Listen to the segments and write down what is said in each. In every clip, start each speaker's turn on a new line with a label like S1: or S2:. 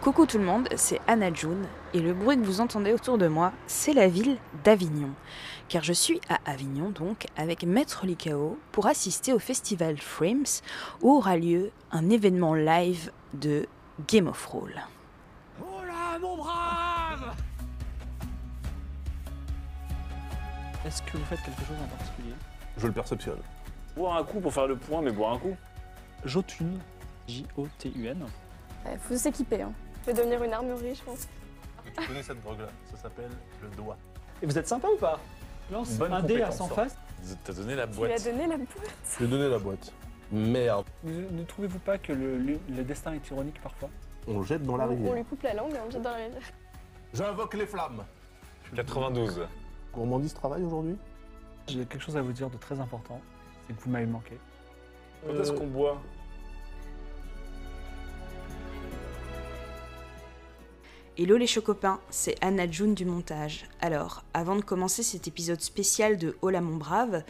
S1: Coucou tout le monde, c'est Anna June et le bruit que vous entendez autour de moi, c'est la ville d'Avignon. Car je suis à Avignon donc avec Maître Licao pour assister au festival Frames où aura lieu un événement live de Game of Roll.
S2: Oh là, mon brave
S3: Est-ce que vous faites quelque chose en particulier?
S4: Je le perceptionne.
S5: Boire un coup pour faire le point, mais boire un coup.
S3: Jotun, J-O-T-U-N.
S6: Il faut s'équiper. Hein. Je vais devenir une armurerie, je pense.
S4: Tu connais cette drogue-là Ça s'appelle le doigt.
S3: Et vous êtes sympa ou pas? Lance
S4: Bonne
S3: un dé à
S4: compétence,
S3: 100
S4: ça.
S3: faces.
S5: T'as donné la
S6: Tu lui as
S5: boîte.
S6: donné la boîte?
S4: Je lui ai donné la boîte. Merde.
S3: Ne trouvez-vous pas que le, le- le destin est ironique parfois?
S4: On le jette dans la
S6: On, on
S4: rivière.
S6: lui coupe la langue et on le jette dans la rivière.
S4: J'invoque les flammes.
S5: 92.
S4: Gourmandise travaille aujourd'hui?
S3: J'ai quelque chose à vous dire de très important. C'est que vous m'avez manqué.
S5: Quand est-ce qu'on boit?
S1: Hello les chocopins, c'est Anna June du montage. Alors, avant de commencer cet épisode spécial de Hola mon brave,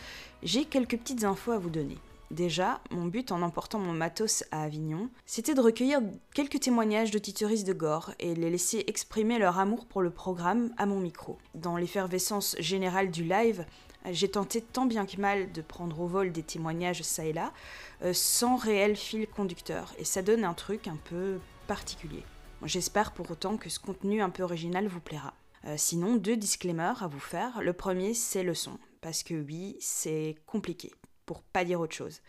S1: j'ai quelques petites infos à vous donner. Déjà, mon but en emportant mon matos à Avignon, c'était de recueillir quelques témoignages d'auditeuristes de Gore et les laisser exprimer leur amour pour le programme à mon micro. Dans l'effervescence générale du live, j'ai tenté tant bien que mal de prendre au vol des témoignages ça et là, euh, sans réel fil conducteur, et ça donne un truc un peu particulier. J'espère pour autant que ce contenu un peu original vous plaira. Euh, sinon, deux disclaimers à vous faire. Le premier, c'est le son. Parce que oui, c'est compliqué, pour pas dire autre chose.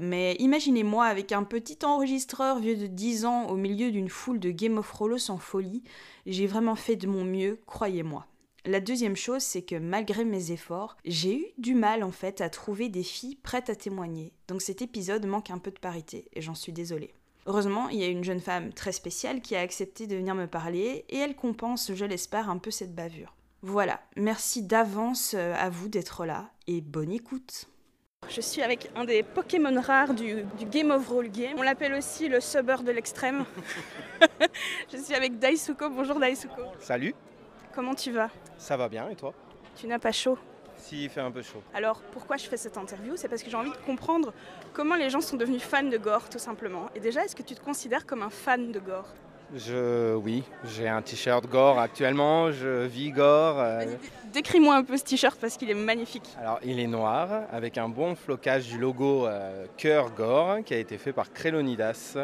S1: Mais imaginez-moi avec un petit enregistreur vieux de 10 ans au milieu d'une foule de Game of Thrones en folie. J'ai vraiment fait de mon mieux, croyez-moi. La deuxième chose, c'est que malgré mes efforts, j'ai eu du mal en fait à trouver des filles prêtes à témoigner. Donc cet épisode manque un peu de parité, et j'en suis désolée. Heureusement, il y a une jeune femme très spéciale qui a accepté de venir me parler et elle compense, je l'espère, un peu cette bavure. Voilà, merci d'avance euh, à vous d'être là et bonne écoute.
S7: Je suis avec un des Pokémon rares du, du Game of Roll Game. On l'appelle aussi le subber de l'extrême. je suis avec Daisuko. Bonjour Daisuko.
S8: Salut,
S7: Comment tu vas?
S8: Ça va bien et toi?
S7: Tu n'as pas chaud?
S8: Si, il fait un peu chaud.
S7: Alors pourquoi je fais cette interview C'est parce que j'ai envie de comprendre comment les gens sont devenus fans de Gore tout simplement. Et déjà, est-ce que tu te considères comme un fan de Gore?
S8: Je, oui, j'ai un t-shirt Gore actuellement, je vis Gore. euh,
S7: Décris-moi un peu ce t-shirt parce qu'il est magnifique.
S8: alors, il est noir avec un bon flocage du logo euh, Cœur Gore qui a été fait par Crélonidas.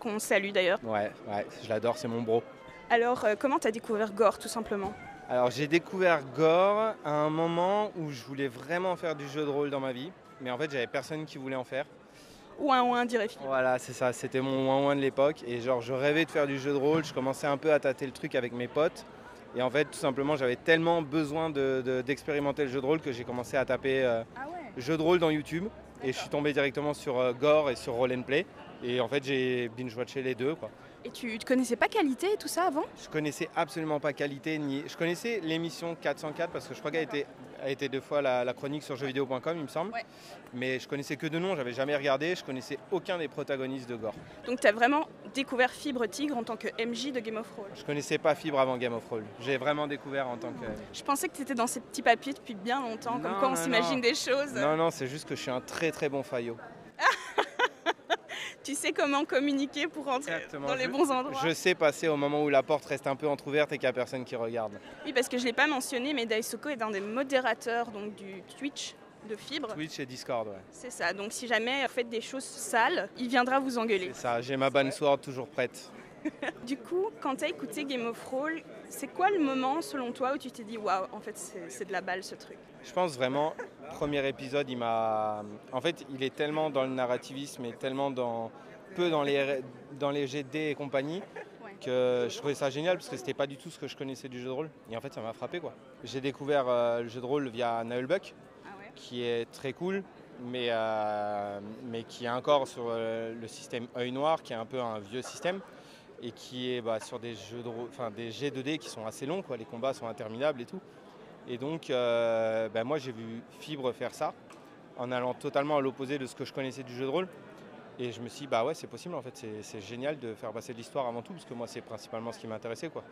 S7: Qu'on salue d'ailleurs.
S8: Ouais, ouais, je l'adore, c'est mon bro.
S7: Alors euh, comment t'as découvert Gore tout simplement?
S8: Alors, j'ai découvert Gore à un moment où je voulais vraiment faire du jeu de rôle dans ma vie, mais en fait, j'avais personne qui voulait en faire.
S7: Ou un ou un dirait film.
S8: Voilà, c'est ça, c'était mon 1 de l'époque. Et genre, je rêvais de faire du jeu de rôle, je commençais un peu à tâter le truc avec mes potes. Et en fait, tout simplement, j'avais tellement besoin de- de- d'expérimenter le jeu de rôle que j'ai commencé à taper euh,
S7: Ah ouais
S8: jeu de rôle dans YouTube. Et je suis tombé directement sur euh, Gore et sur Roll and Play. Et en fait, j'ai binge-watché les deux. Quoi.
S7: Et tu te connaissais pas qualité et tout ça avant?
S8: Je connaissais absolument pas qualité ni. Je connaissais l'émission 404 parce que je crois qu'elle a été, a été deux fois la, la chronique sur jeuxvideo.com, il me semble.
S7: Ouais.
S8: Mais je connaissais que de nom, j'avais jamais regardé. Je connaissais aucun des protagonistes de Gore.
S7: Donc tu as vraiment découvert Fibre Tigre en tant que MJ de Game of Thrones?
S8: Je connaissais pas Fibre avant Game of Thrones. J'ai vraiment découvert en tant que.
S7: Je pensais que tu étais dans ces petits papiers depuis bien longtemps, comme
S8: Non,
S7: quoi on s'imagine des choses.
S8: Non, non, c'est juste que je suis un très très bon faillot.
S7: Tu sais comment communiquer pour
S8: Exactement.
S7: dans les
S8: Je-
S7: bons endroits.
S8: Je sais passer au moment où la porte reste un peu entrouverte et qu'il n'y a personne qui regarde.
S7: Oui, parce que je ne l'ai pas mentionné, mais Daisuko est un des modérateurs donc, du Twitch de Fibre.
S8: Twitch et Discord, ouais.
S7: C'est ça, donc si jamais vous faites des choses sales, il viendra vous engueuler.
S8: C'est ça, j'ai ma bonne sword toujours prête.
S7: Du coup, quand tu as écouté Game of Thrones, c'est quoi le moment selon toi où tu t'es dit waouh, en fait c'est de la balle ce truc?
S8: Je pense vraiment, premier épisode, il m'a. En fait, il est tellement dans le narrativisme et tellement dans. peu dans les, dans les GD et compagnie. Que je trouvais ça génial parce que c'était pas du tout ce que je connaissais du jeu de rôle. Et en fait, ça m'a frappé quoi. J'ai découvert euh, le jeu de rôle via Nullbuck,
S7: Ah ouais
S8: qui est très cool, mais, euh, mais qui est encore sur euh, le système œil noir, qui est un peu un vieux système, et qui est bah, sur des jeux de enfin des G2D qui sont assez longs, quoi. les combats sont interminables et tout. Et donc, euh, bah, moi j'ai vu Fibre faire ça, en allant totalement à l'opposé de ce que je connaissais du jeu de rôle. Et je me suis dit, bah ouais, c'est possible en fait, c'est- c'est génial de faire passer de l'histoire avant tout, parce que moi, c'est principalement ce qui m'intéressait, quoi.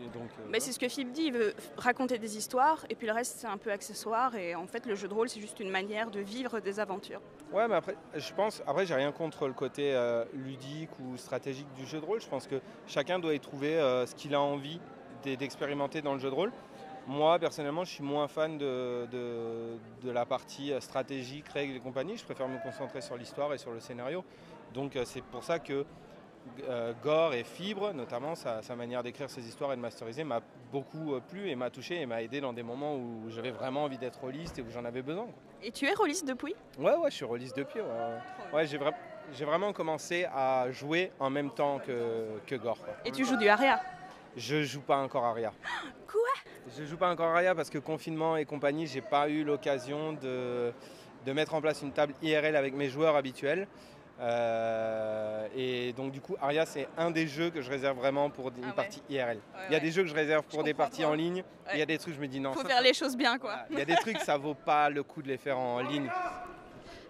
S8: Et donc, euh,
S7: Mais c'est ce que Philippe dit, il veut raconter des histoires et puis le reste c'est un peu accessoire et en fait le jeu de rôle c'est juste une manière de vivre des aventures.
S8: Ouais, mais après, je pense, après, j'ai rien contre le côté euh, ludique ou stratégique du jeu de rôle. Je pense que chacun doit y trouver euh, ce qu'il a envie d'e- d'expérimenter dans le jeu de rôle. Moi, personnellement, je suis moins fan de, de, de la partie stratégique, règles et compagnie. Je préfère me concentrer sur l'histoire et sur le scénario. Donc, c'est pour ça que Gore et Fibre, notamment sa, sa manière d'écrire ses histoires et de masteriser, m'a beaucoup euh, plu et m'a touché et m'a aidé dans des moments où j'avais vraiment envie d'être rôliste et où j'en avais besoin. quoi.
S7: Et tu es rôliste depuis?
S8: Ouais, ouais, je suis rôliste depuis. Ouais, ouais. Ouais, j'ai vra- j'ai vraiment commencé à jouer en même temps que, que Gore. quoi.
S7: Et tu joues du Aria?
S8: Je joue pas encore Aria.
S7: Quoi?
S8: Je joue pas encore Aria parce que confinement et compagnie, j'ai pas eu l'occasion de, de mettre en place une table IRL avec mes joueurs habituels. Euh, et donc du coup, Aria, c'est un des jeux que je réserve vraiment pour une
S7: Ah ouais.
S8: partie IRL.
S7: Ouais,
S8: Il y a
S7: ouais.
S8: des jeux que je réserve pour
S7: Je
S8: des parties
S7: pas.
S8: en ligne. Il y a des trucs, je me dis non.
S7: Faut
S8: ça,
S7: faire les choses bien quoi.
S8: Il y a des trucs, ça vaut pas le coup de les faire en ligne.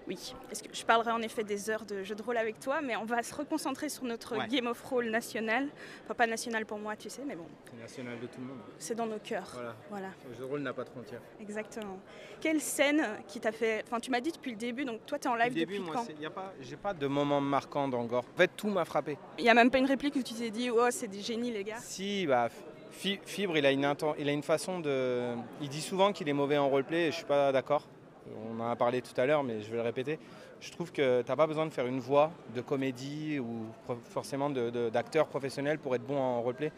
S7: Oui, que je parlerai en effet des heures de jeu de rôle avec toi, mais on va se reconcentrer sur notre
S8: Ouais.
S7: Game of Roll national. Enfin pas national pour moi, tu sais, mais bon,
S8: C'est national de tout le monde.
S7: c'est dans nos cœurs.
S8: Voilà.
S7: Voilà,
S8: Le jeu de rôle n'a pas de frontières.
S7: exactement. Quelle scène qui t'a fait... Enfin tu m'as dit depuis le début, donc toi t'es en live
S8: début,
S7: depuis
S8: moi,
S7: quand
S8: c'est- y a pas, j'ai pas de moment marquant dans Gore. En fait, tout m'a frappé.
S7: Il n'y a même pas une réplique où tu t'es dit, oh c'est des génies les gars.
S8: Si, bah, Fi- Fibre, il a, une inten- il a une façon de. Il dit souvent qu'il est mauvais en roleplay et je suis pas d'accord. On en a parlé tout à l'heure, mais je vais le répéter. Je trouve que t'as pas besoin de faire une voix de comédie ou forcément d'acteur professionnel pour être bon en roleplay.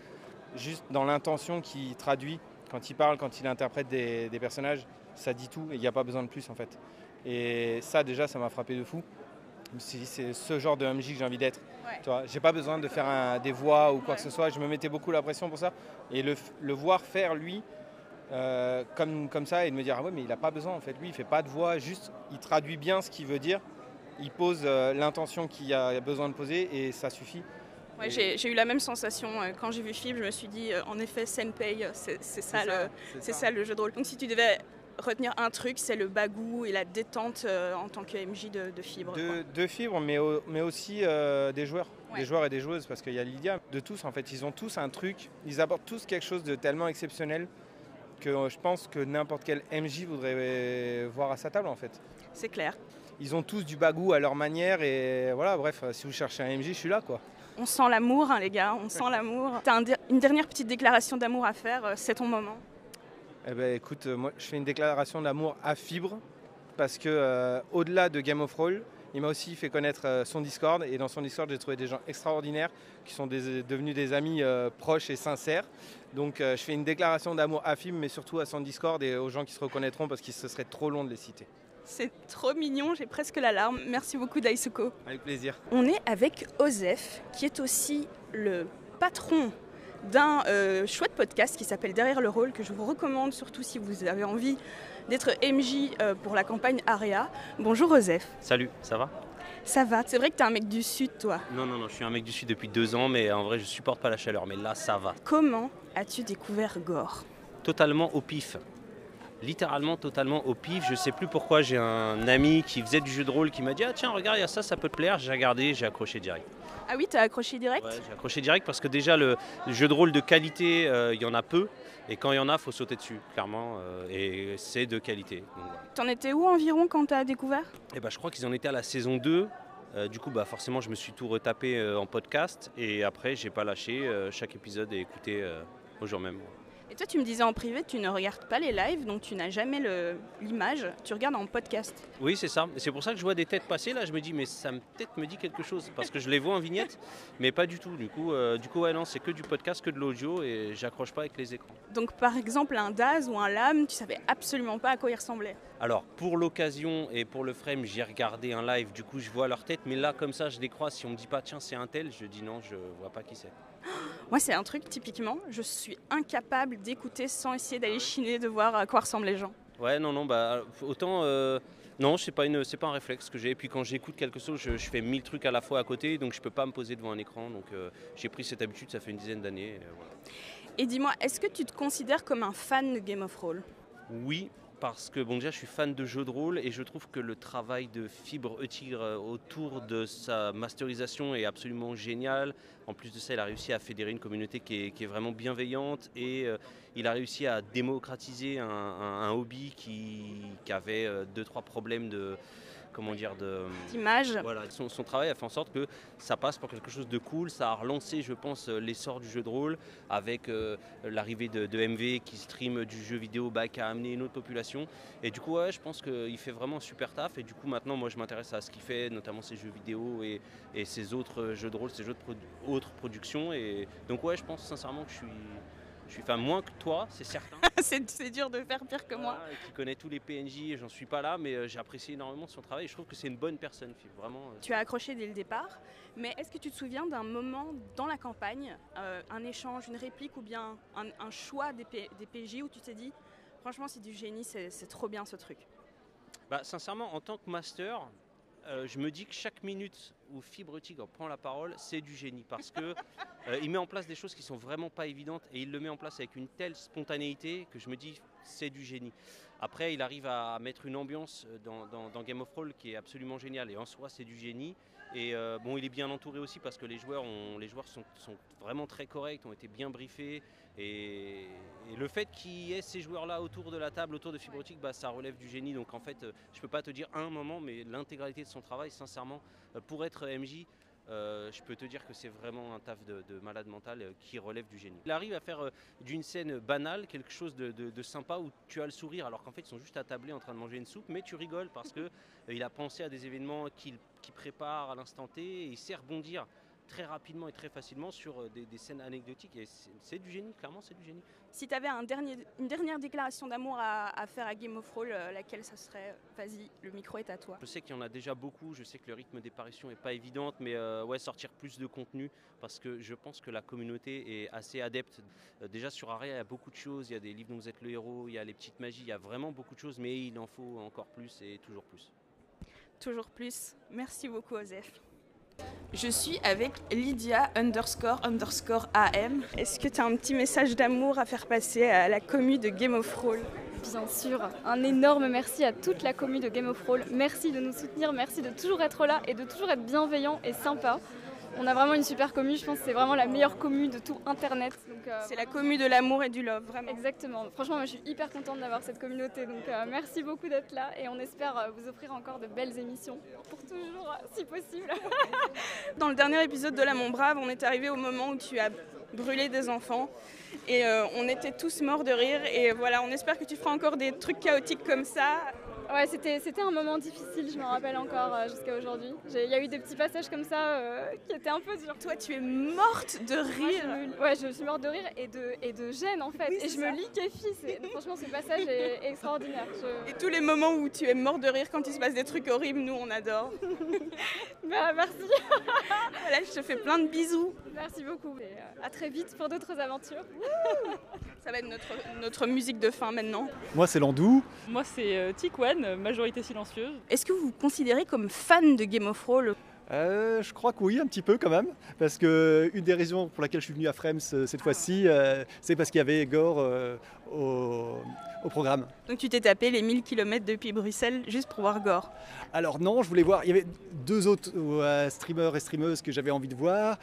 S8: Juste dans l'intention qu'il traduit quand il parle, quand il interprète des, des personnages, ça dit tout et il n'y a pas besoin de plus en fait. Et ça, déjà, ça m'a frappé de fou. C'est ce genre de MJ que j'ai envie d'être.
S7: Ouais.
S8: Tu j'ai pas besoin de faire un- des voix ou quoi
S7: Ouais.
S8: que ce soit. Je me mettais beaucoup la pression pour ça. Et le, le voir faire lui euh, comme, comme ça et de me dire ah ouais mais il a pas besoin en fait. Lui il fait pas de voix, juste il traduit bien ce qu'il veut dire. Il pose euh, l'intention qu'il a besoin de poser et ça suffit.
S7: Ouais,
S8: Et-
S7: j'ai eu la même sensation euh, quand j'ai vu Fibre, je me suis dit, euh, en effet, Senpei, c'est ça, le, ça le jeu de rôle. Donc si tu devais retenir un truc, c'est le bagou et la détente en tant que MJ de, de Fibre.
S8: De, de fibres, mais, au- mais aussi des joueurs.
S7: Ouais.
S8: Des joueurs et des joueuses, parce qu'il y a Lydia. De tous, en fait, ils ont tous un truc. Ils apportent tous quelque chose de tellement exceptionnel que euh, je pense que n'importe quel MJ voudrait voir à sa table, en fait.
S7: C'est clair.
S8: Ils ont tous du bagou à leur manière et voilà, bref, euh, si vous cherchez un MJ, je suis là, quoi.
S7: On sent l'amour, hein, les gars, on sent l'amour. T'as un une dernière petite déclaration d'amour à faire, euh, c'est ton moment.
S8: Eh ben, écoute, moi, je fais une déclaration d'amour à Fibre parce que euh, au-delà de Game of Roll, il m'a aussi fait connaître euh, son Discord et dans son Discord, j'ai trouvé des gens extraordinaires qui sont des- devenus des amis euh, proches et sincères. Donc, euh, je fais une déclaration d'amour à Fibre, mais surtout à son Discord et aux gens qui se reconnaîtront parce qu'il se serait trop long de les citer.
S7: C'est trop mignon, j'ai presque la larme. Merci beaucoup Daisuko.
S8: Avec plaisir.
S7: On est avec Osef, qui est aussi le patron d'un euh, chouette podcast qui s'appelle Derrière le rôle, que je vous recommande surtout si vous avez envie d'être MJ euh, pour la campagne Area. Bonjour Osef.
S9: Salut, ça va?
S7: Ça va C'est vrai que t'es un mec du Sud, toi.
S9: Non, non, non, je suis un mec du Sud depuis deux ans, mais en vrai, je supporte pas la chaleur. Mais là, ça va.
S7: Comment as-tu découvert Gore?
S9: Totalement au pif. Littéralement, totalement au pif. Je sais plus pourquoi. J'ai un ami qui faisait du jeu de rôle qui m'a dit Ah, tiens, regarde, il y a ça, ça peut te plaire. J'ai regardé, j'ai accroché direct.
S7: Ah oui, t'as accroché direct
S9: Ouais, j'ai accroché direct parce que déjà, le, le jeu de rôle de qualité, euh, il y en a peu. Et quand il y en a, faut sauter dessus, clairement. euh, et c'est de qualité. Voilà.
S7: T'en étais où environ quand t'as découvert?
S9: Et bah, je crois qu'ils en étaient à la saison 2. Euh, du coup, bah, forcément, je me suis tout retapé en podcast. Et après, j'ai pas lâché. chaque épisode est écouté au jour même.
S7: Et toi, tu me disais en privé, tu ne regardes pas les lives, donc tu n'as jamais l'image, tu regardes en podcast.
S9: Oui, c'est ça. C'est pour ça que je vois des têtes passer là. Je me dis, mais ça peut-être me dit quelque chose parce que je les vois en vignette, mais pas du tout. Du coup, euh, du coup, ouais, non, c'est que du podcast, que de l'audio et j'accroche pas avec les écrans.
S7: Donc par exemple, un Daz ou un Lame, tu savais absolument pas à quoi il ressemblait.
S9: Alors, pour l'occasion et pour le frame, j'ai regardé un live. Du coup, je vois leur tête, mais là, comme ça, je les croise. Si on me dit pas, tiens, c'est un tel, je dis non, je vois pas qui c'est.
S7: Moi, c'est un truc typiquement, je suis incapable d'écouter sans essayer d'aller chiner, de voir à quoi ressemblent les gens.
S9: Ouais, non, non, bah autant. euh, non, c'est pas une, c'est pas un réflexe que j'ai. Et puis quand j'écoute quelque chose, je, je fais mille trucs à la fois à côté, donc je peux pas me poser devant un écran. Donc euh, j'ai pris cette habitude, ça fait une dizaine d'années. et, euh, voilà.
S7: Et dis-moi, est-ce que tu te considères comme un fan de Game of Roll
S9: Oui, parce que bon déjà je suis fan de jeux de rôle et je trouve que le travail de Fibre E Tigre euh, autour de sa masterisation est absolument génial. En plus de ça, il a réussi à fédérer une communauté qui est, vraiment bienveillante et euh, il a réussi à démocratiser un hobby qui, qui avait euh, deux trois problèmes de comment dire de
S7: D'image.
S9: voilà, son, son travail a fait en sorte que ça passe pour quelque chose de cool. Ça a relancé, je pense, euh, l'essor du jeu de rôle avec euh, l'arrivée de, de MV qui stream du jeu vidéo bah, qui a amené une autre population. Et du coup, ouais, je pense qu'il fait vraiment un super taf. Et du coup, maintenant, moi, je m'intéresse à ce qu'il fait, notamment ses jeux vidéo et, et ses autres jeux de rôle, ses jeux de produ- autres productions. Et donc, ouais, je pense sincèrement que je suis. Je suis enfin moins que toi, c'est certain.
S7: c'est dur de faire pire que moi.
S9: Qui connaît tous les PNJ, j'en suis pas là, mais euh, j'ai apprécié énormément son travail. Et je trouve que c'est une bonne personne, vraiment. euh,
S7: Tu as accroché dès le départ, mais est-ce que tu te souviens d'un moment dans la campagne, euh, un échange, une réplique ou bien un, un choix des, P- des PJ où tu t'es dit, franchement c'est du génie, c'est c'est trop bien ce truc?
S9: Bah, sincèrement, en tant que master, euh, je me dis que chaque minute où Fibre Tigre prend la parole, c'est du génie parce que euh, il met en place des choses qui sont vraiment pas évidentes et il le met en place avec une telle spontanéité que je me dis c'est du génie. Après, il arrive à mettre une ambiance dans, Game of Thrones qui est absolument géniale et en soi c'est du génie. Et euh, bon, il est bien entouré aussi parce que les joueurs, les joueurs sont, vraiment très corrects, ont été bien briefés. Et, le fait qu'il y ait ces joueurs-là autour de la table, autour de Fibrotique, bah, ça relève du génie. Donc en fait, euh, je peux pas te dire un moment, mais l'intégralité de son travail, sincèrement, pour être MJ, euh, je peux te dire que c'est vraiment un taf de, de malade mental euh, qui relève du génie. Il arrive à faire euh, d'une scène banale quelque chose de, de- de sympa où tu as le sourire alors qu'en fait ils sont juste attablés en train de manger une soupe, mais tu rigoles parce que il a pensé à des événements qu'il qu'il prépare à l'instant T et il sait rebondir très rapidement et très facilement sur euh, des, des scènes anecdotiques et c'est du génie, clairement c'est du génie.
S7: Si tu avais un dernier, une dernière déclaration d'amour à, à faire à Game of Thrones, euh, laquelle ça serait? Vas-y, le micro est à toi.
S9: Je sais qu'il y en a déjà beaucoup, je sais que le rythme des parutions n'est pas évident, mais euh, ouais, sortir plus de contenu parce que je pense que la communauté est assez adepte. Euh, déjà sur Aria, il y a beaucoup de choses, il y a des livres dont vous êtes le héros, il y a les petites magies, il y a vraiment beaucoup de choses, mais il en faut encore plus et toujours plus.
S7: Toujours plus. Merci beaucoup, Osef.
S1: Je suis avec Lydia underscore underscore AM.
S7: Est-ce que tu as un petit message d'amour à faire passer à la commu de Game of Thrones?
S6: Bien sûr, un énorme merci à toute la commu de Game of Thrones. Merci de nous soutenir, merci de toujours être là et de toujours être bienveillant et sympa. On a vraiment une super commu, je pense que c'est vraiment la meilleure commu de tout Internet. Euh,
S7: C'est la commu de l'amour et du love, vraiment.
S6: Exactement. Franchement, moi je suis hyper contente d'avoir cette communauté. Donc euh, merci beaucoup d'être là et on espère euh, vous offrir encore de belles émissions pour toujours, si possible.
S7: Dans le dernier épisode de La Mon Brave, on est arrivé au moment où tu as brûlé des enfants et euh, on était tous morts de rire. Et voilà, on espère que tu feras encore des trucs chaotiques comme ça.
S6: Ouais, c'était, c'était un moment difficile, je me rappelle encore euh, jusqu'à aujourd'hui. Il y a eu des petits passages comme ça euh, qui étaient un peu durs.
S7: Toi, tu es morte de
S6: Moi,
S7: rire.
S6: je me- ouais, je suis morte de rire et de, et de gêne en fait.
S7: Oui,
S6: et je
S7: ça.
S6: me liquéfie. Franchement, ce passage est extraordinaire. Je-
S7: Et tous les moments où tu es mort de rire quand il se passe des trucs horribles, nous on adore.
S6: Bah, merci,
S7: Voilà, je te fais plein de bisous.
S6: merci beaucoup. Et, euh, à très vite pour d'autres aventures.
S7: Ça va être notre, notre musique de fin maintenant.
S10: Moi, c'est Landou.
S11: Moi, c'est euh, Tikwan, majorité silencieuse.
S7: Est-ce que vous vous considérez comme fan de Game of Thrones?
S10: Euh, je crois que oui, un petit peu quand même. Parce que une des raisons pour laquelle je suis venu à Frems euh, cette fois-ci, euh, c'est parce qu'il y avait Gore euh, au, au programme.
S7: Donc tu t'es tapé les 1000 km depuis Bruxelles juste pour voir Gore.
S10: Alors non, je voulais voir. Il y avait deux autres euh, streamers et streameuses que j'avais envie de voir.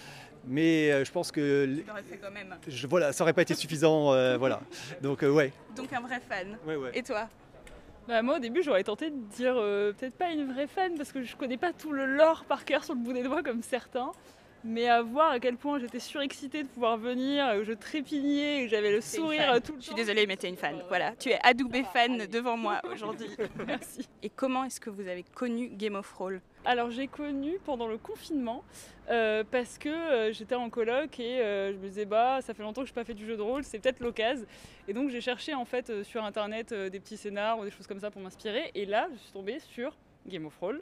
S10: Mais euh, je pense que les-
S7: Tu l'aurais fait quand même.
S10: je, voilà, ça aurait pas été suffisant. euh, voilà. Donc euh, ouais.
S7: Donc un vrai fan.
S10: Ouais, ouais.
S7: Et toi?
S11: Bah, moi, au début, j'aurais tenté de dire euh, peut-être pas une vraie fan parce que je connais pas tout le lore par cœur sur le bout des doigts comme certains. Mais à voir à quel point j'étais surexcitée de pouvoir venir, euh, je trépignais, que j'avais le sourire tout le
S7: Je
S11: temps.
S7: suis désolée, mais t'es une fan. Voilà, tu es adoubée fan devant moi aujourd'hui.
S11: Merci.
S7: Et comment est-ce que vous avez connu Game of Thrones?
S11: Alors j'ai connu pendant le confinement euh, parce que euh, j'étais en coloc et euh, je me disais bah ça fait longtemps que je n'ai pas fait du jeu de rôle, c'est peut-être l'occasion. Et donc j'ai cherché en fait sur internet des petits scénars ou des choses comme ça pour m'inspirer et là je suis tombée sur Game of Thrones.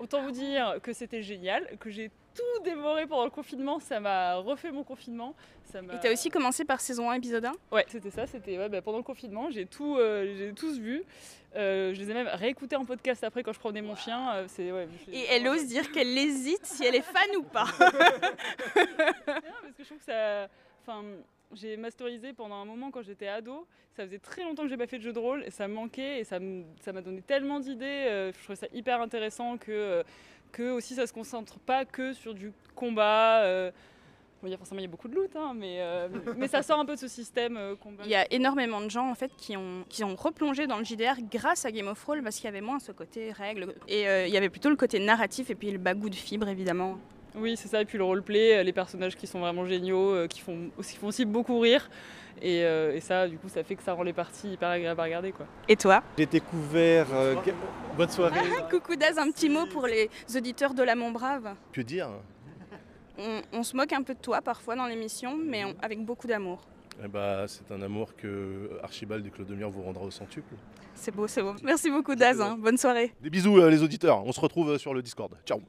S11: Autant vous dire que c'était génial, que j'ai tout dévoré pendant le confinement, ça m'a refait mon confinement. Ça m'a-
S7: Et t'as aussi commencé par saison 1, épisode 1
S11: Ouais, c'était ça, c'était ouais, bah, pendant le confinement, j'ai tout, euh, j'ai tous vu. Euh, je les ai même réécoutés en podcast après quand je promenais mon chien. euh, c'est, ouais, je-
S7: Et elle ose dire qu'elle hésite si elle est fan ou pas.
S11: Non, parce que je trouve que ça. Enfin, j'ai masterisé pendant un moment quand j'étais ado. Ça faisait très longtemps que j'ai pas fait de jeu de rôle et ça me manquait et ça m'a donné tellement d'idées. euh, je trouvais ça hyper intéressant que, euh, que aussi ça se concentre pas que sur du combat. euh. Bon, forcément il y a beaucoup de loot, hein, mais, euh, mais ça sort un peu de ce système combat.
S7: Il y a énormément de gens en fait qui ont, replongé dans le JDR grâce à Game of Thrones parce qu'il y avait moins ce côté règle et il y avait plutôt le côté narratif et puis le bagou de fibre évidemment.
S11: Oui, c'est ça. Et puis le roleplay, euh, les personnages qui sont vraiment géniaux, euh, qui, font aussi, qui font aussi beaucoup rire. Et, euh, et ça, du coup, ça fait que ça rend les parties hyper agréables à regarder. Quoi.
S7: Et toi
S10: J'ai découvert. euh, Bonne soirée.
S7: Coucou Daz, un petit mot pour les auditeurs de La Montbrave.
S4: Que dire
S7: On, on se moque un peu de toi parfois dans l'émission, mais on- avec beaucoup d'amour.
S4: eh bah, C'est un amour que Archibald et Claude Demir vous rendra au centuple.
S7: C'est beau, c'est beau. Merci beaucoup Daz, hein. bonne soirée.
S4: Des bisous euh, les auditeurs, on se retrouve sur le Discord. Ciao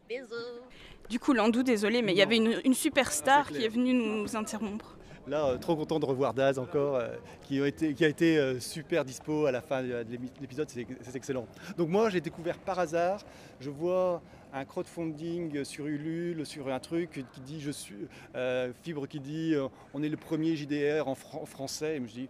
S7: Du coup, Landou, désolé, mais il y avait une, une superstar qui est venue nous interrompre.
S10: Là, euh, trop content de revoir Daz encore, euh, qui, a été, qui a été euh, super dispo à la fin de, l'épisode, c'est excellent. Donc moi, j'ai découvert par hasard, je vois un crowdfunding sur Ulule, sur un truc qui dit, je suis, Fibre qui dit, on est le premier JDR en fran- français, et je me dis,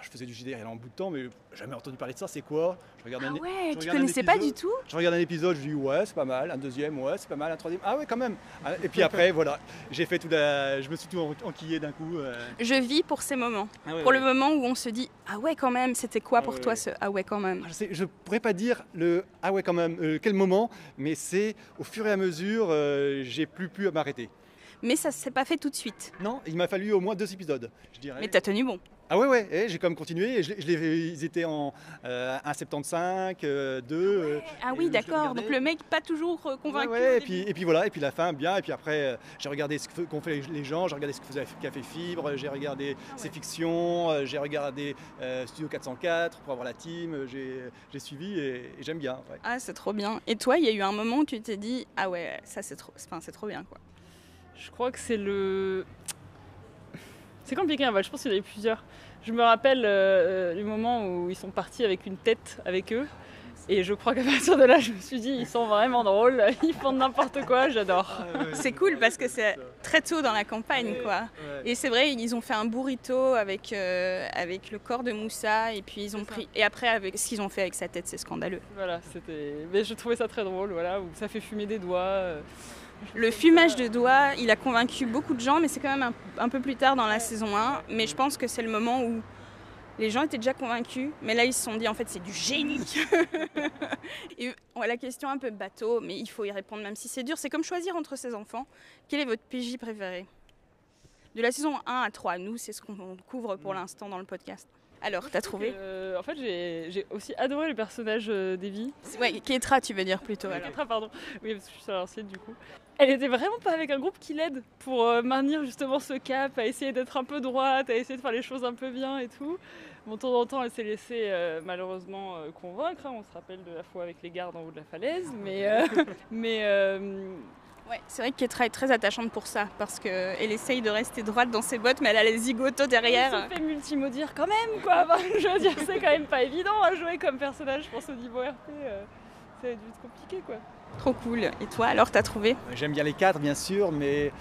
S10: je, ouah, je faisais du JDR il y a longtemps, mais jamais entendu parler de ça, c'est quoi? Je regarde
S7: Ah
S10: un-
S7: ouais,
S10: je
S7: tu
S10: un
S7: connaissais pas
S10: épisode,
S7: du tout?
S10: Je regarde un épisode, je dis ouais, c'est pas mal, un deuxième, ouais, c'est pas mal, un troisième, ah ouais, quand même. Ah, Et puis après, voilà, j'ai fait tout la... Je me suis tout en- enquillé d'un coup. euh.
S7: Je vis pour ces moments.
S10: Ah ouais,
S7: pour
S10: ouais.
S7: le moment où on se dit Ah ouais, quand même, c'était quoi
S10: Ah
S7: pour
S10: ouais,
S7: toi ce Ah ouais, quand même?
S10: Je, sais, je pourrais pas dire le ah ouais quand même euh, quel moment, mais c'est au fur et à mesure, euh, j'ai plus pu m'arrêter.
S7: Mais ça s'est pas fait tout de suite.
S10: Non, il m'a fallu au moins deux épisodes, je dirais.
S7: Mais t'as tenu bon.
S10: Ah ouais ouais, eh, j'ai quand même continué. et je l'ai- je l'ai- ils étaient en euh, 1,75, euh, 2. euh,
S7: Ah
S10: et
S7: oui,
S10: je
S7: d'accord. Donc le mec pas toujours euh,
S10: Ouais,
S7: convaincu.
S10: ouais, et, puis,
S7: début.
S10: et puis voilà, et puis la fin, bien. Et puis après, euh, j'ai regardé ce que- qu'ont fait les gens, j'ai regardé ce que faisait qu'a fait Fibre, j'ai regardé ses fictions, euh, j'ai regardé euh, Studio 404 pour avoir la team, euh, j'ai suivi et, et j'aime bien. ouais.
S7: Ah, c'est trop bien. Et toi, il y a eu un moment où tu t'es dit Ah ouais, ça c'est trop, enfin, c'est trop bien quoi.
S11: Je crois que c'est le. C'est compliqué, hein, bah, je pense qu'il y en a eu plusieurs. Je me rappelle euh, du moment où ils sont partis avec une tête avec eux. Et je crois qu'à partir de là, je me suis dit, ils sont vraiment drôles, ils font n'importe quoi, j'adore.
S7: C'est cool parce que c'est très tôt dans la campagne quoi. Et c'est vrai, ils ont fait un burrito avec, euh, avec le corps de Moussa et puis ils ont pris. Et après, avec ce qu'ils ont fait avec sa tête, c'est scandaleux.
S11: Voilà, c'était. Mais je trouvais ça très drôle, voilà, où ça fait fumer des doigts. euh.
S7: Le fumage de doigts, il a convaincu beaucoup de gens, mais c'est quand même un, un peu plus tard dans la saison 1. Mais je pense que c'est le moment où les gens étaient déjà convaincus, mais là ils se sont dit en fait c'est du génie. Et ouais, la question un peu bateau, mais il faut y répondre même si c'est dur. C'est comme choisir entre ses enfants. Quel est votre PJ préféré? De la saison 1 à 3, nous c'est ce qu'on couvre pour l'instant dans le podcast. Alors, t'as trouvé?
S11: Euh, En fait, j'ai aussi adoré le personnage euh, d'Evie.
S7: Ouais, Ketra tu veux dire plutôt. Alors.
S11: Ketra, pardon. Oui, parce que je suis sur l'ancienne du coup. Elle était vraiment pas avec un groupe qui l'aide pour euh, maintenir justement ce cap, à essayer d'être un peu droite, à essayer de faire les choses un peu bien et tout. Bon, de temps en temps, elle s'est laissée euh, malheureusement euh, convaincre. hein. On se rappelle de la fois avec les gardes en haut de la falaise. Mais, euh, mais euh,
S7: Ouais, c'est vrai que Ketra est très attachante pour ça, parce qu'elle essaye de rester droite dans ses bottes, mais elle a les zigotos derrière.
S11: Elle se fait multimodire quand même, quoi. Enfin, je veux dire, c'est quand même pas évident à jouer comme personnage, je pense, au niveau RP. ça a dû être compliqué, quoi.
S7: Trop cool. Et toi, alors, t'as trouvé?
S10: J'aime bien les quatre, bien sûr, mais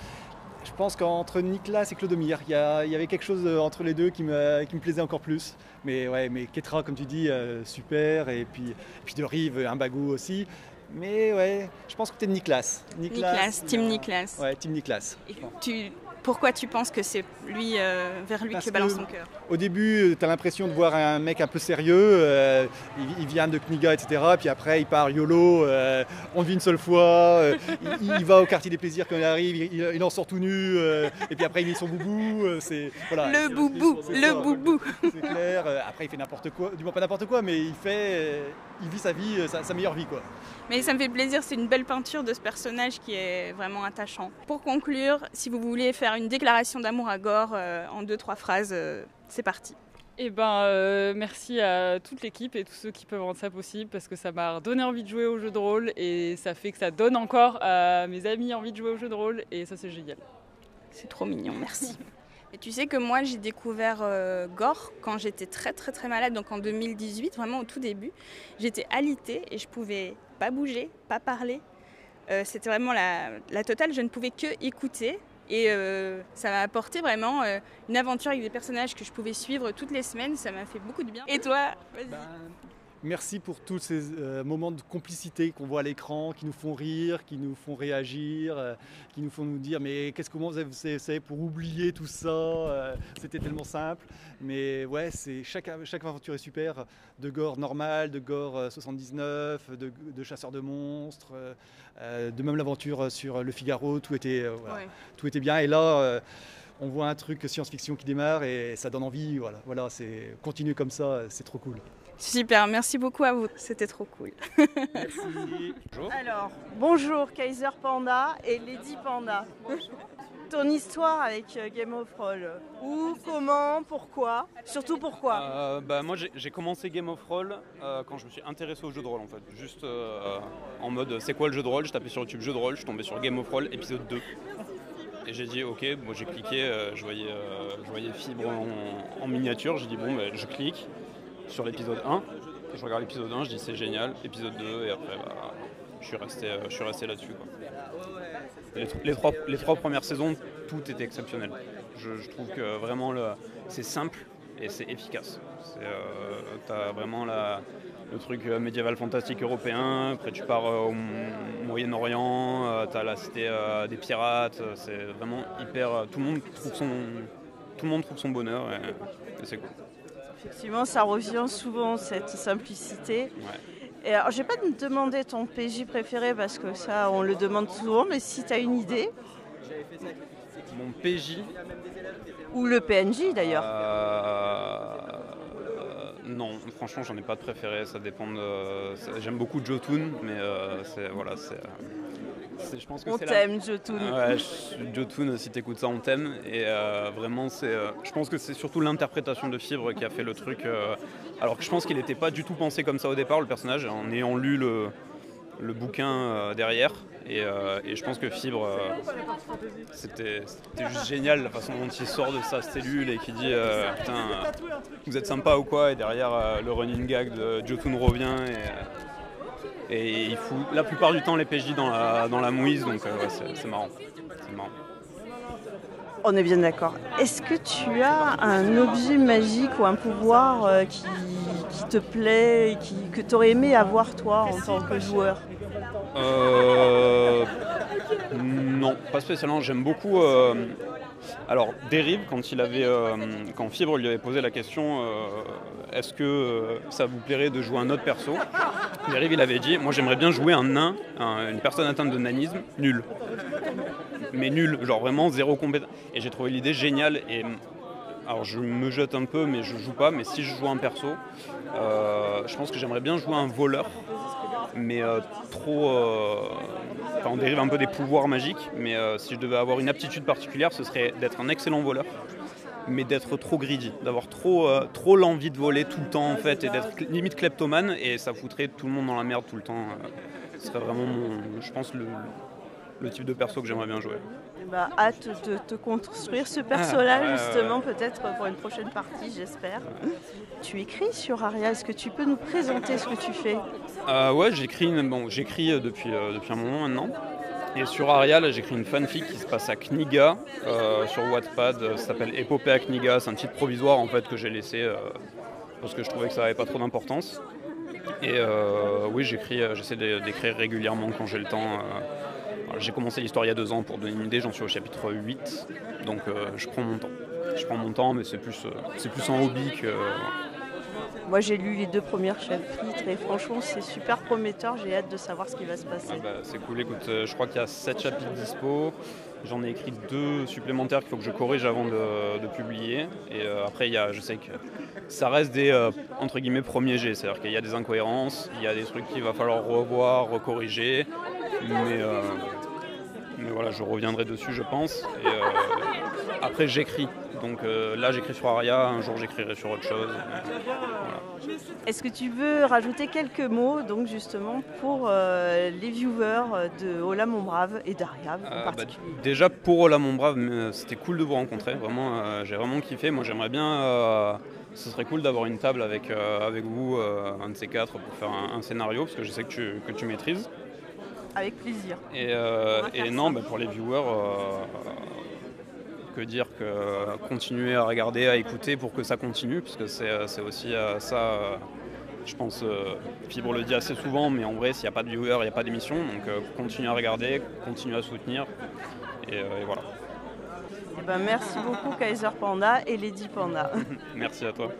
S10: je pense qu'entre Nicolas et Clodomir, il y, a- il y avait quelque chose euh, entre les deux qui me, qui me plaisait encore plus. Mais ouais, mais Ketra, comme tu dis, euh, super, et puis, puis de Rive, un bagou aussi. Mais ouais, je pense que t'es Niklas.
S7: Niklas, team
S10: il a-
S7: Niklas.
S10: Ouais, team Niklas.
S7: Et tu, pourquoi tu penses que c'est lui, euh, vers lui
S10: Parce
S7: que balance
S10: que-
S7: ton cœur?
S10: Au début, tu as l'impression de voir un mec un peu sérieux, euh, il, il vient de Kniga, etc. Puis après, il part YOLO, euh, on vit une seule fois, euh, il, il va au quartier des plaisirs quand il arrive, il, il en sort tout nu, euh, et puis après, il met son boubou. euh, c'est, voilà,
S7: Le boubou, le
S10: ça,
S7: boubou.
S10: C'est clair. euh, après, il fait n'importe quoi, du moins pas n'importe quoi, mais il fait, euh, il vit sa vie, euh, sa, sa meilleure vie, quoi.
S7: Mais ça me fait plaisir, c'est une belle peinture de ce personnage qui est vraiment attachant. Pour conclure, si vous voulez faire une déclaration d'amour à Gore euh, en deux, trois phrases, euh, c'est parti.
S11: Et ben, euh, merci à toute l'équipe et tous ceux qui peuvent rendre ça possible parce que ça m'a donné envie de jouer au jeu de rôle et ça fait que ça donne encore à mes amis envie de jouer au jeu de rôle et ça c'est génial.
S7: C'est trop mignon, merci. Tu sais que moi, j'ai découvert euh, Gore quand j'étais très très très malade, donc en 2018, vraiment au tout début. J'étais alitée et je pouvais pas bouger, pas parler. Euh, C'était vraiment la, totale, je ne pouvais que écouter. Et euh, ça m'a apporté vraiment une aventure avec des personnages que je pouvais suivre toutes les semaines. Ça m'a fait beaucoup de bien. Et toi? Vas-y.
S10: Merci pour tous ces euh, moments de complicité qu'on voit à l'écran, qui nous font rire, qui nous font réagir, euh, qui nous font nous dire mais qu'est-ce comment vous avez pour oublier tout ça euh, C'était tellement simple. Mais ouais, c'est chaque, chaque aventure est super. De gore normal, de gore euh, 79, de, de chasseur de monstres, de même l'aventure sur Le Figaro, tout était, voilà,
S7: Ouais.
S10: tout était bien. Et là, on voit un truc science-fiction qui démarre et ça donne envie. Voilà, voilà c'est continuer comme ça, c'est trop cool.
S7: Super, merci beaucoup à vous. C'était trop cool.
S12: Alors, bonjour Kaiser Panda et Lady Panda. Ton histoire avec euh, Game of Thrones. Où, comment, pourquoi Surtout pourquoi?
S13: Euh, bah, moi j'ai j'ai commencé Game of Roll euh, quand je me suis intéressé au jeu de rôle en fait. Juste euh, en mode c'est quoi le jeu de rôle? Je tapais sur YouTube jeu de rôle, je suis tombé sur Game of Roll épisode 2. Et j'ai dit ok, moi j'ai cliqué, euh, je, voyais, euh, je voyais Fibre en, miniature, j'ai dit bon bah, je clique sur l'épisode 1. Et je regarde l'épisode 1, je dis c'est génial, épisode 2 et après bah, je suis resté, euh, resté là-dessus. Les, tr- les trois, les trois premières saisons, tout était exceptionnel. Je, je trouve que vraiment c'est simple et c'est efficace. Euh, T'as vraiment la- le truc euh, médiéval fantastique européen, après tu pars euh, au Moyen-Orient, euh, t'as la cité des pirates, c'est vraiment hyper. tout, le monde trouve son, tout le monde trouve son bonheur et, et c'est cool.
S12: Effectivement, ça revient souvent, cette simplicité.
S13: Ouais.
S12: Et alors, je vais pas te demander ton PJ préféré parce que ça, on le demande souvent, mais si tu as une idée,
S13: Mon PJ,
S12: ou le PNJ d'ailleurs.
S13: Euh, non, franchement, j'en ai pas de préféré. Ça dépend de. J'aime beaucoup Jotun, mais euh, c'est voilà, c'est. euh, c'est- je pense que
S12: On
S13: la-
S12: t'aime, Jotun.
S13: Ouais, je- Jotun, si t'écoutes ça, on t'aime. Et euh, vraiment, c'est. euh, je pense que c'est surtout l'interprétation de Fibre qui a fait le truc. euh, alors que je pense qu'il n'était pas du tout pensé comme ça au départ, le personnage, en ayant lu le, le bouquin euh, derrière. Et, euh, et je pense que Fibre, euh, c'était juste génial la façon dont il sort de sa cellule et qui dit Putain, vous êtes sympa ou quoi Et derrière, le running gag de Jotun revient. Et, il fout la plupart du temps les PJ dans la, dans la mouise, donc c'est marrant.
S12: On est bien d'accord. Est-ce que tu as un objet magique ou un pouvoir qui, qui te plaît, et qui, que tu aurais aimé avoir toi en tant que joueur?
S13: Euh, non, pas spécialement. J'aime beaucoup. euh, alors, Dérive, quand il avait, euh, quand Fibre lui avait posé la question, est-ce que ça vous plairait de jouer un autre perso? Dérive, il avait dit, moi j'aimerais bien jouer un nain, un- une personne atteinte de nanisme, nul. Mais nul, genre vraiment zéro compétence. Et j'ai trouvé l'idée géniale. Et alors je me jette un peu, mais je joue pas. Mais si je joue un perso, je pense que j'aimerais bien jouer un voleur mais euh, trop. euh, Enfin, on dérive un peu des pouvoirs magiques, mais euh, si je devais avoir une aptitude particulière, ce serait d'être un excellent voleur, mais d'être trop greedy, d'avoir trop, l'envie de voler tout le temps en fait, et d'être limite kleptomane, et ça foutrait tout le monde dans la merde tout le temps. ce serait vraiment, je pense, le type de perso que j'aimerais bien jouer.
S12: Ben, hâte de te construire ce
S13: ouais,
S12: justement, peut-être pour une prochaine partie, j'espère. Tu écris sur Aria, est-ce que tu peux nous présenter ce que tu fais?
S13: Euh, ouais, j'écris bon, j'écris euh, depuis, euh, depuis un moment maintenant. Et sur Arial, j'écris une fanfic qui se passe à Kniga, euh, sur Wattpad. Ça s'appelle Épopée à Kniga. C'est un titre provisoire en fait que j'ai laissé parce que je trouvais que ça n'avait pas trop d'importance. Et oui, j'écris, j'essaie d'é- d'écrire régulièrement quand j'ai le temps. J'ai commencé l'histoire il y a deux ans pour donner une idée. J'en suis au chapitre 8, donc euh, je prends mon temps. Je prends mon temps, mais c'est plus, euh, c'est plus en hobby que.
S12: Moi, j'ai lu les deux premières chapitres et franchement, c'est super prometteur. J'ai hâte de savoir ce qui va se passer.
S13: Ah bah, c'est cool, écoute, euh, je crois qu'il y a 7 chapitres dispo. J'en ai écrit deux supplémentaires qu'il faut que je corrige avant de, de publier. Et euh, après, il y a, je sais que ça reste des euh, entre guillemets premiers jets. C'est-à-dire qu'il y a des incohérences, il y a des trucs qu'il va falloir revoir, recorriger. Mais, euh, mais voilà, je reviendrai dessus, je pense. Et, euh, après, j'écris. Donc euh, là, j'écris sur Aria, un jour j'écrirai sur autre chose. Voilà.
S12: Est-ce que tu veux rajouter quelques mots, donc justement, pour euh, les viewers de Hola Mon Brave et d'Aria en
S13: bah,
S12: particulier?
S13: déjà pour Ola Mon Brave, c'était cool de vous rencontrer. Vraiment, j'ai vraiment kiffé. Moi, j'aimerais bien. ce serait cool d'avoir une table avec, avec vous, un de ces quatre, pour faire un, un scénario, parce que je sais que tu, que tu maîtrises.
S12: Avec plaisir.
S13: Et, euh, et non,
S12: ça.
S13: bah, pour les viewers, euh, que dire que continuer à regarder, à écouter pour que ça continue, puisque c'est c'est aussi euh, ça, euh, je pense, Fibre le dit assez souvent, mais en vrai, s'il n'y a pas de viewers, il n'y a pas d'émission. Donc continuer à regarder, continuer à soutenir, et, et voilà.
S12: Eh ben, merci beaucoup Kaiser Panda et Lady Panda.
S13: Merci à toi.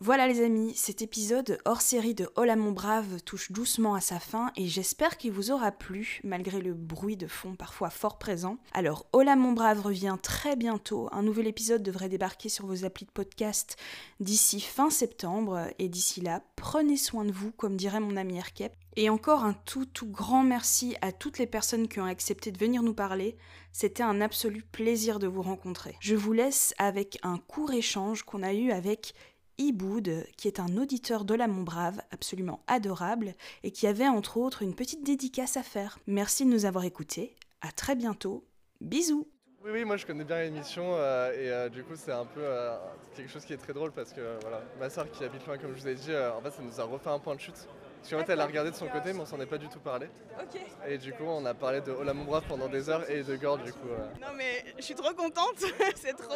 S1: Voilà les amis, cet épisode hors série de Hola mon brave touche doucement à sa fin et j'espère qu'il vous aura plu malgré le bruit de fond parfois fort présent. Alors Hola mon brave revient très bientôt, un nouvel épisode devrait débarquer sur vos applis de podcast d'ici fin septembre et d'ici là, prenez soin de vous comme dirait mon ami Erkep. Et encore un tout tout grand merci à toutes les personnes qui ont accepté de venir nous parler. C'était un absolu plaisir de vous rencontrer. Je vous laisse avec un court échange qu'on a eu avec Iboud, qui est un auditeur de la Montbrave, absolument adorable, et qui avait entre autres une petite dédicace à faire. Merci de nous avoir écoutés. À très bientôt. Bisous.
S14: Oui, oui, moi je connais bien l'émission euh, et euh, du coup c'est un peu euh, quelque chose qui est très drôle parce que voilà, ma soeur qui habite loin, comme je vous ai dit, en fait ça nous a refait un point de chute. Parce qu'en fait elle a regardé de son côté mais on s'en est pas du tout parlé.
S7: Ok.
S14: Et du coup on a parlé de Ola mon brave pendant des heures et de Gore du coup. euh.
S7: Non mais je suis trop contente, c'est trop.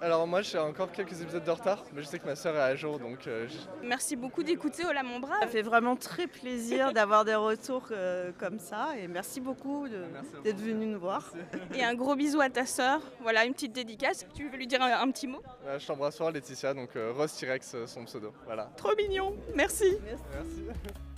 S14: Alors moi j'ai encore quelques épisodes de retard mais je sais que ma soeur est à jour donc euh,
S7: Merci beaucoup d'écouter Ola mon brave.
S12: Ça fait vraiment très plaisir d'avoir des retours euh, comme ça et merci beaucoup d'être venu nous voir.
S7: Et un gros bisou à ta sœur. Voilà une petite dédicace. Tu veux lui dire un, un petit mot?
S14: Euh, je t'embrasse fort Laetitia donc euh, Ross T-Rex euh, son pseudo. Voilà.
S7: Trop mignon. Merci.
S14: Merci.